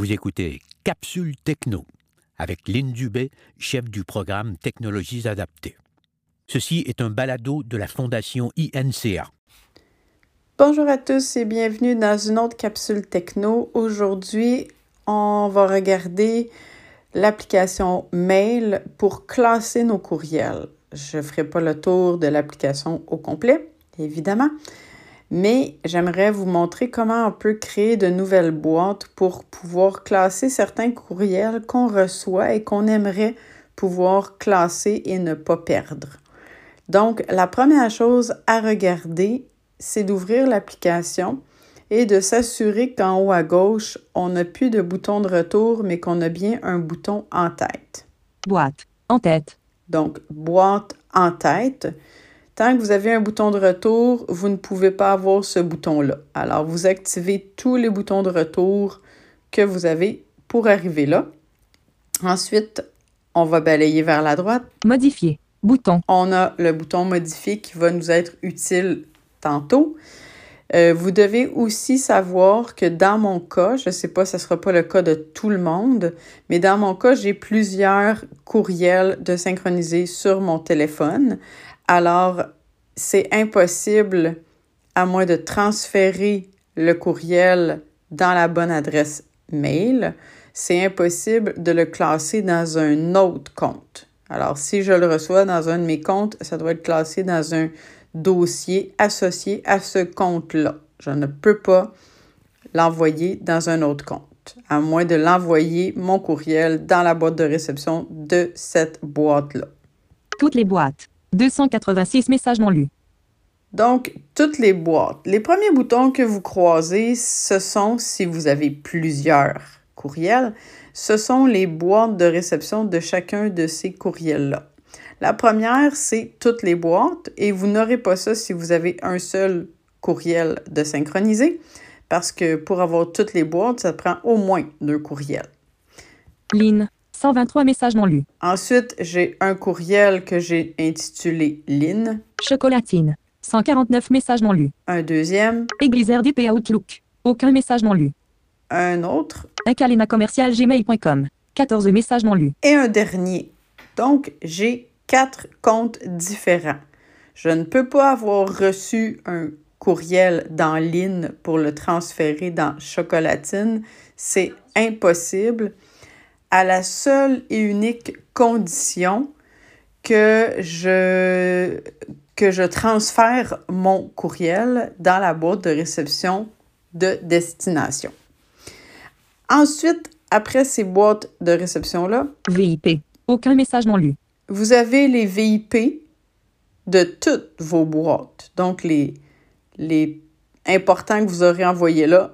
Vous écoutez Capsule Techno avec Lynn Dubé, chef du programme Technologies adaptées. Ceci est un balado de la Fondation INCA. Bonjour à tous et bienvenue dans une autre capsule techno. Aujourd'hui, on va regarder l'application Mail pour classer nos courriels. Je ne ferai pas le tour de l'application au complet, évidemment, mais j'aimerais vous montrer comment on peut créer de nouvelles boîtes pour pouvoir classer certains courriels qu'on reçoit et qu'on aimerait pouvoir classer et ne pas perdre. Donc, la première chose à regarder, c'est d'ouvrir l'application et de s'assurer qu'en haut à gauche, on n'a plus de bouton de retour, mais qu'on a bien un bouton en tête. Boîte en tête. Donc, boîte en tête. Tant que vous avez un bouton de retour, vous ne pouvez pas avoir ce bouton-là. Alors, vous activez tous les boutons de retour que vous avez pour arriver là. Ensuite, on va balayer vers la droite. Modifier. Bouton. On a le bouton modifier qui va nous être utile tantôt. Euh, vous devez aussi savoir que dans mon cas, je ne sais pas, ce ne sera pas le cas de tout le monde, mais dans mon cas, j'ai plusieurs courriels de synchroniser sur mon téléphone. Alors, c'est impossible, à moins de transférer le courriel dans la bonne adresse mail, c'est impossible de le classer dans un autre compte. Alors, si je le reçois dans un de mes comptes, ça doit être classé dans un dossier associé à ce compte-là. Je ne peux pas l'envoyer dans un autre compte, à moins de l'envoyer mon courriel dans la boîte de réception de cette boîte-là. Toutes les boîtes. 286 messages non lus. Donc, toutes les boîtes. Les premiers boutons que vous croisez, ce sont, si vous avez plusieurs courriels, ce sont les boîtes de réception de chacun de ces courriels-là. La première, c'est toutes les boîtes et vous n'aurez pas ça si vous avez un seul courriel de synchroniser parce que pour avoir toutes les boîtes, ça prend au moins deux courriels. Line, 123 messages non lus. Ensuite, j'ai un courriel que j'ai intitulé Line. Chocolatine, 149 messages non lus. Un deuxième. Église RDP Outlook, aucun message non lu. Un autre. Un calena commercial gmail.com, 14 messages non lus. Et un dernier. Donc, j'ai quatre comptes différents. Je ne peux pas avoir reçu un courriel dans Line pour le transférer dans Chocolatine. C'est impossible à la seule et unique condition que je, que je transfère mon courriel dans la boîte de réception de destination. Ensuite, après ces boîtes de réception-là, VIP. Aucun message non lu vous avez les VIP de toutes vos boîtes. Donc, les, les importants que vous aurez envoyés là,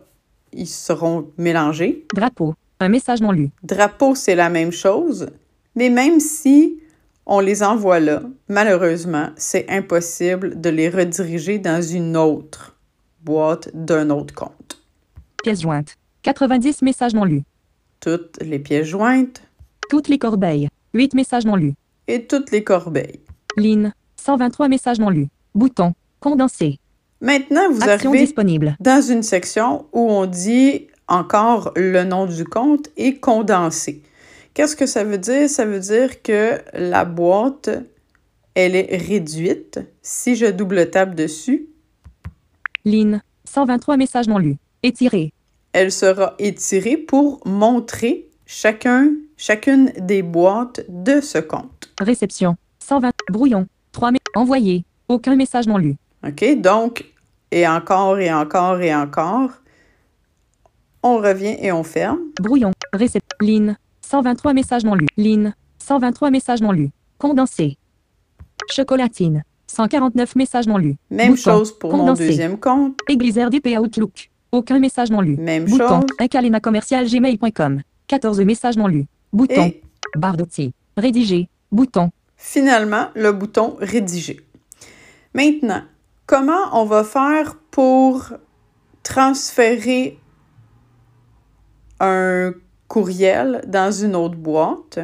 ils seront mélangés. Drapeau, un message non lu. Drapeau, c'est la même chose, mais même si on les envoie là, malheureusement, c'est impossible de les rediriger dans une autre boîte d'un autre compte. Pièces jointes, 90 messages non lus. Toutes les pièces jointes. Toutes les corbeilles, 8 messages non lus et toutes les corbeilles. Ligne, 123 messages non lus. Bouton, condensé. Maintenant, vous Action arrivez disponible. dans une section où on dit encore le nom du compte et condensé. Qu'est-ce que ça veut dire? Ça veut dire que la boîte, elle est réduite. Si je double tape dessus, Ligne, 123 messages non lus. Étiré. elle sera étirée pour montrer chacun, chacune des boîtes de ce compte. Réception, 120. Brouillon, 3 messages. Envoyé. Aucun message non lu. OK? Donc, et encore et encore et encore, on revient et on ferme. Brouillon, réception. Ligne, 123 messages non lus. Ligne, 123 messages non lus. Condensé. Chocolatine, 149 messages non lus. Même Bouton, chose pour mon deuxième compte. Église RDP Outlook. Aucun message non lu. Même Bouton. chose. Un calena commercial gmail.com. 14 messages non lus. Bouton. Et Barre d'outils. Rédiger. Bouton. finalement, le bouton Rédiger. Maintenant, comment on va faire pour transférer un courriel dans une autre boîte?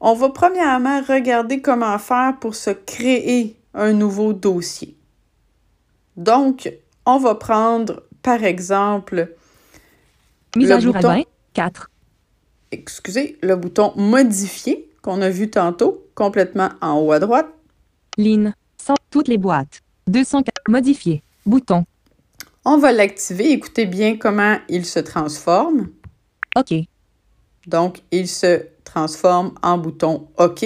On va premièrement regarder comment faire pour se créer un nouveau dossier. Donc, on va prendre, par exemple, Mise Le à jour bouton. à 20. 4. Excusez, le bouton Modifier qu'on a vu tantôt, complètement en haut à droite. Ligne. 100. Toutes les boîtes. 204. Modifier. Bouton. On va l'activer. Écoutez bien comment il se transforme. OK. Donc, il se transforme en bouton OK.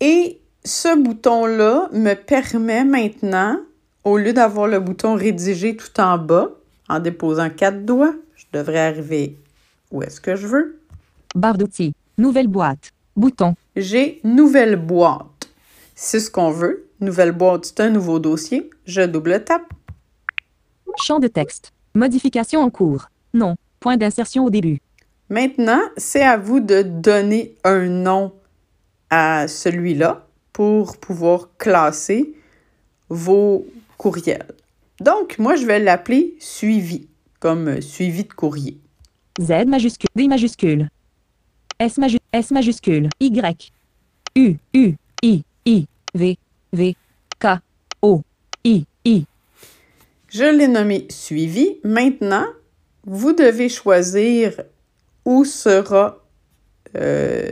Et ce bouton-là me permet maintenant, au lieu d'avoir le bouton rédiger tout en bas, en déposant quatre doigts, je devrais arriver où est-ce que je veux. Barre d'outils. Nouvelle boîte. Bouton. J'ai nouvelle boîte. C'est ce qu'on veut. Nouvelle boîte, c'est un nouveau dossier. Je double tape. Champ de texte. Modification en cours. Non. Point d'insertion au début. Maintenant, c'est à vous de donner un nom à celui-là pour pouvoir classer vos courriels. Donc, moi, je vais l'appeler suivi, comme suivi de courrier. Z majuscule. D majuscule. S, maju- S majuscule. Y. U. U. I. I. V. V. K. O. I. I. Je l'ai nommé suivi. Maintenant, vous devez choisir où sera euh,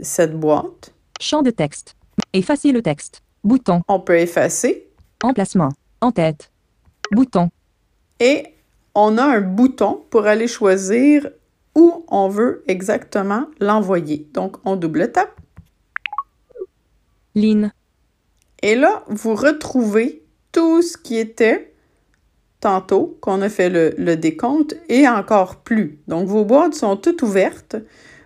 cette boîte. Champ de texte. Effacer le texte. Bouton. On peut effacer Emplacement. En tête. Bouton. et on a un bouton pour aller choisir où on veut exactement l'envoyer. Donc, on double tape. Ligne. Et là, vous retrouvez tout ce qui était tantôt, qu'on a fait le, décompte, et encore plus. Donc, vos boîtes sont toutes ouvertes.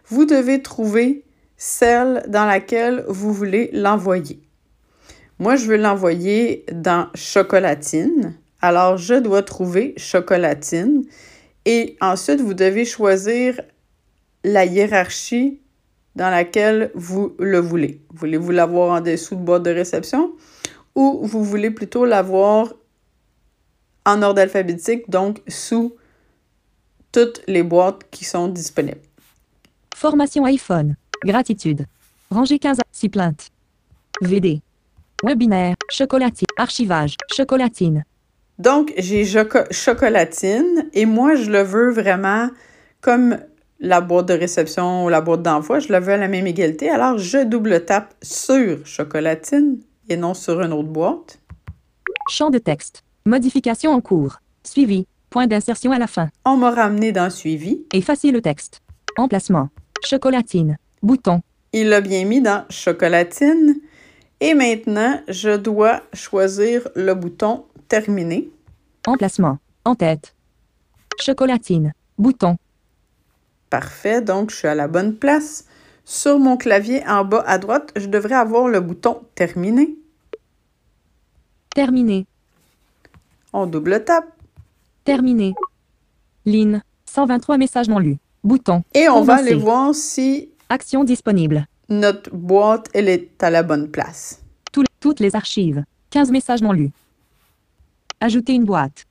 Vous devez trouver celle dans laquelle vous voulez l'envoyer. Moi, je veux l'envoyer dans chocolatine. Alors, je dois trouver chocolatine. Et ensuite, vous devez choisir la hiérarchie dans laquelle vous le voulez. Voulez-vous l'avoir en dessous de boîte de réception ou vous voulez plutôt l'avoir en ordre alphabétique, donc sous toutes les boîtes qui sont disponibles. Formation iPhone. Gratitude. Rangée 15 à 6 plaintes. VD. Webinaire. Chocolatine. Archivage. Chocolatine. Donc, j'ai choco- chocolatine et moi, je le veux vraiment comme la boîte de réception ou la boîte d'envoi, je le veux à la même égalité. Alors, je double tape sur chocolatine et non sur une autre boîte. Champ de texte. Modification en cours. Suivi. Point d'insertion à la fin. On m'a ramené dans suivi. Effacer le texte. Emplacement. Chocolatine. Bouton. Il l'a bien mis dans chocolatine. Et maintenant, je dois choisir le bouton terminer. Emplacement. En tête. Chocolatine. Bouton. Parfait, donc je suis à la bonne place. Sur mon clavier en bas à droite, je devrais avoir le bouton terminer. Terminé. On double tape Terminé. Ligne. 123 messages non lus. Bouton. et on va aller voir si Action disponible. notre boîte elle est à la bonne place. Toutes les archives. 15 messages non lus. Ajouter une boîte.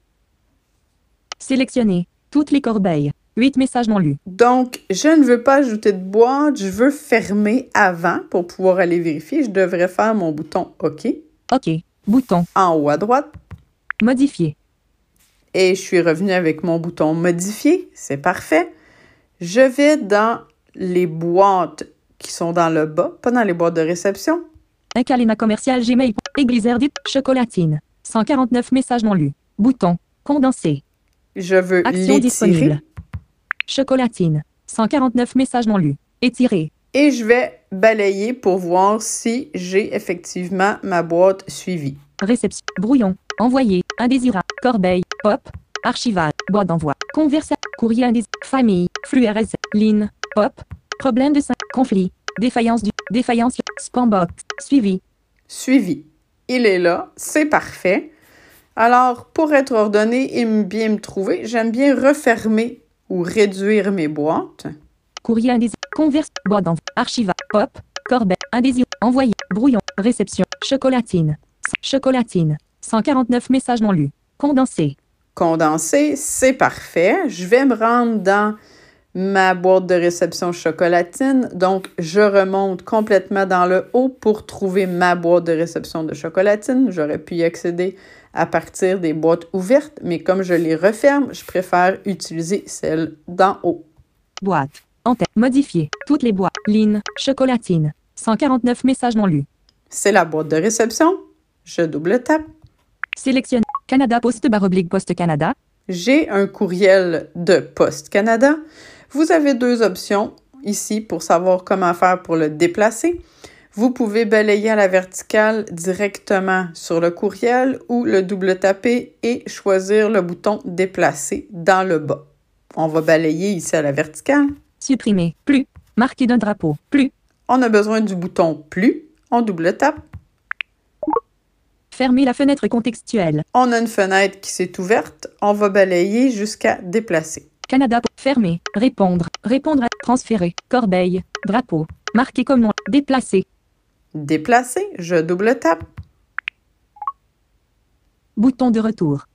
Sélectionner. Toutes les corbeilles. 8 messages non lus. Donc, je ne veux pas ajouter de boîte, je veux fermer avant pour pouvoir aller vérifier. Je devrais faire mon bouton OK OK. Bouton. en haut à droite. Modifier. Et je suis revenue avec mon bouton modifier. C'est parfait. Je vais dans les boîtes qui sont dans le bas, pas dans les boîtes de réception. Un caléna commercial Gmail. Église Erdite. Chocolatine. 149 messages non lus. Bouton. Condensé. Je veux Action disponible. Chocolatine. 149 messages non lus. Étiré. et je vais balayer pour voir si j'ai effectivement ma boîte suivie. Réception. Brouillon. Envoyé. Indésirable. Corbeille. Pop. Archivage. Boîte d'envoi. Conversation. Courrier indésirable. Famille. Flux RS. Ligne. Pop. Problème de 5. Conflit. Défaillance du. Défaillance. Spambox. Suivi. Suivi. Il est là, c'est parfait. Alors, pour être ordonné et bien me trouver, j'aime bien refermer ou réduire mes boîtes. Courrier indésirable. Converse. Boîte d'envoi. Archivage. Pop. Corbeille. Indésirable. Envoyé. Brouillon. Réception. Chocolatine. Chocolatine. 149 messages non lus. Condensé. Condensé, c'est parfait. Je vais me rendre dans ma boîte de réception chocolatine. Donc, je remonte complètement dans le haut pour trouver ma boîte de réception de chocolatine. J'aurais pu y accéder à partir des boîtes ouvertes, mais comme je les referme, je préfère utiliser celle d'en haut. Boîte. En tête. Modifier. Toutes les boîtes. Ligne. Chocolatine. 149 messages non lus. C'est la boîte de réception. Je double tape. Sélectionne. Canada Post barre oblique Poste Canada. J'ai un courriel de Poste Canada. Vous avez deux options ici pour savoir comment faire pour le déplacer. Vous pouvez balayer à la verticale directement sur le courriel ou le double taper et choisir le bouton Déplacer dans le bas. On va balayer ici à la verticale. Supprimer. Plus. Marquer d'un drapeau. Plus. On a besoin du bouton Plus. On double tape. Fermer la fenêtre contextuelle. On a une fenêtre qui s'est ouverte. On va balayer jusqu'à Déplacer. Canada. Fermer. Répondre. Répondre à. Transférer. Corbeille. Drapeau. Marquer comme nom. Déplacer. Déplacer. Je double tape. Bouton de retour.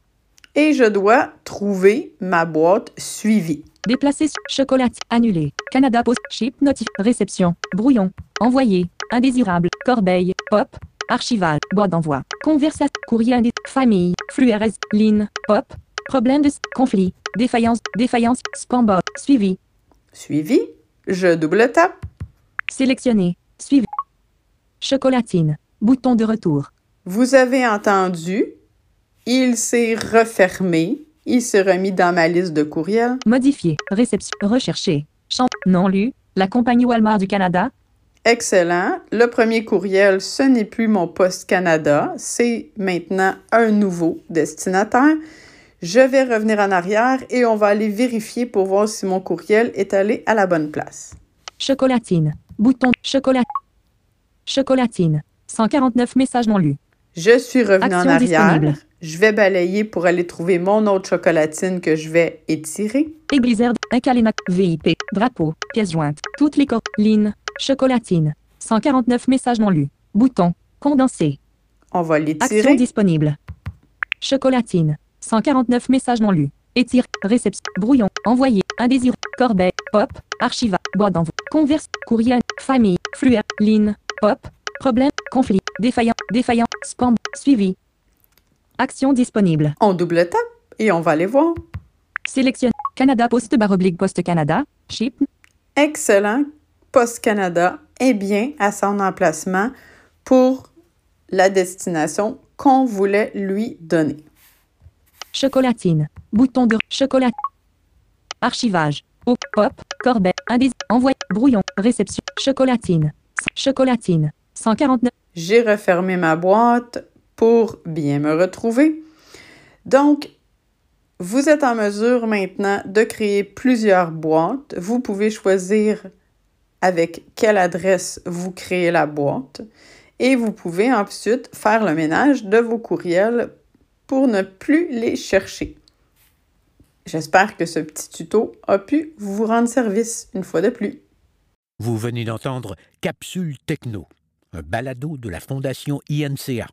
Et je dois trouver ma boîte suivie. Déplacer. Chocolat. Annuler. Canada Post. Chip. Notif. Réception. Brouillon. Envoyé. Indésirable. Corbeille. Pop. Archival. Boîte d'envoi. Conversation. Courrier indé. Famille. Flux RS. Ligne. Pop. Problème de. Conflit. Défaillance. Défaillance. Spam bot. Suivi. Suivi. Je double tape. Sélectionner. Suivi. Chocolatine. Bouton de retour. Vous avez entendu. Il s'est refermé. Il s'est remis dans ma liste de courriels. Modifier. Réception. Rechercher. Champ. Non lu. La compagnie Walmart du Canada. Excellent. Le premier courriel, ce n'est plus mon Poste Canada. C'est maintenant un nouveau destinataire. Je vais revenir en arrière et on va aller vérifier pour voir si mon courriel est allé à la bonne place. Chocolatine. Bouton. Chocolat. Chocolatine. 149 messages non lus. Je suis revenu en arrière. disponible. Je vais balayer pour aller trouver mon autre chocolatine que je vais étirer. Églisaire. Incalena. VIP. Drapeau. Pièce jointe. Toutes les corps. Chocolatine. 149 messages non lus. Bouton. Condensé. On va Action l'étirer. disponible. Chocolatine. 149 messages non lus. Étire. Réception. Brouillon. Envoyé. Indésiré. Corbeille. Pop. Archiva. Boîte d'envoi. Converse. Courriel. Famille. Flux. Ligne. Pop. Problème. Conflit. Défaillant. Défaillant. Spam. Suivi. Action disponible. On double tape et on va aller voir. Sélectionne. Canada Post barre oblique Poste Canada. Chip. Excellent. Poste Canada est bien à son emplacement pour la destination qu'on voulait lui donner. Chocolatine. Bouton de chocolat. Archivage. Au pop. Corbeille. Envoi. Brouillon. Réception. Chocolatine. Chocolatine. 149. J'ai refermé ma boîte pour bien me retrouver. Donc, vous êtes en mesure maintenant de créer plusieurs boîtes. Vous pouvez choisir avec quelle adresse vous créez la boîte et vous pouvez ensuite faire le ménage de vos courriels pour ne plus les chercher. J'espère que ce petit tuto a pu vous rendre service une fois de plus. Vous venez d'entendre Capsule Techno, un balado de la Fondation INCA.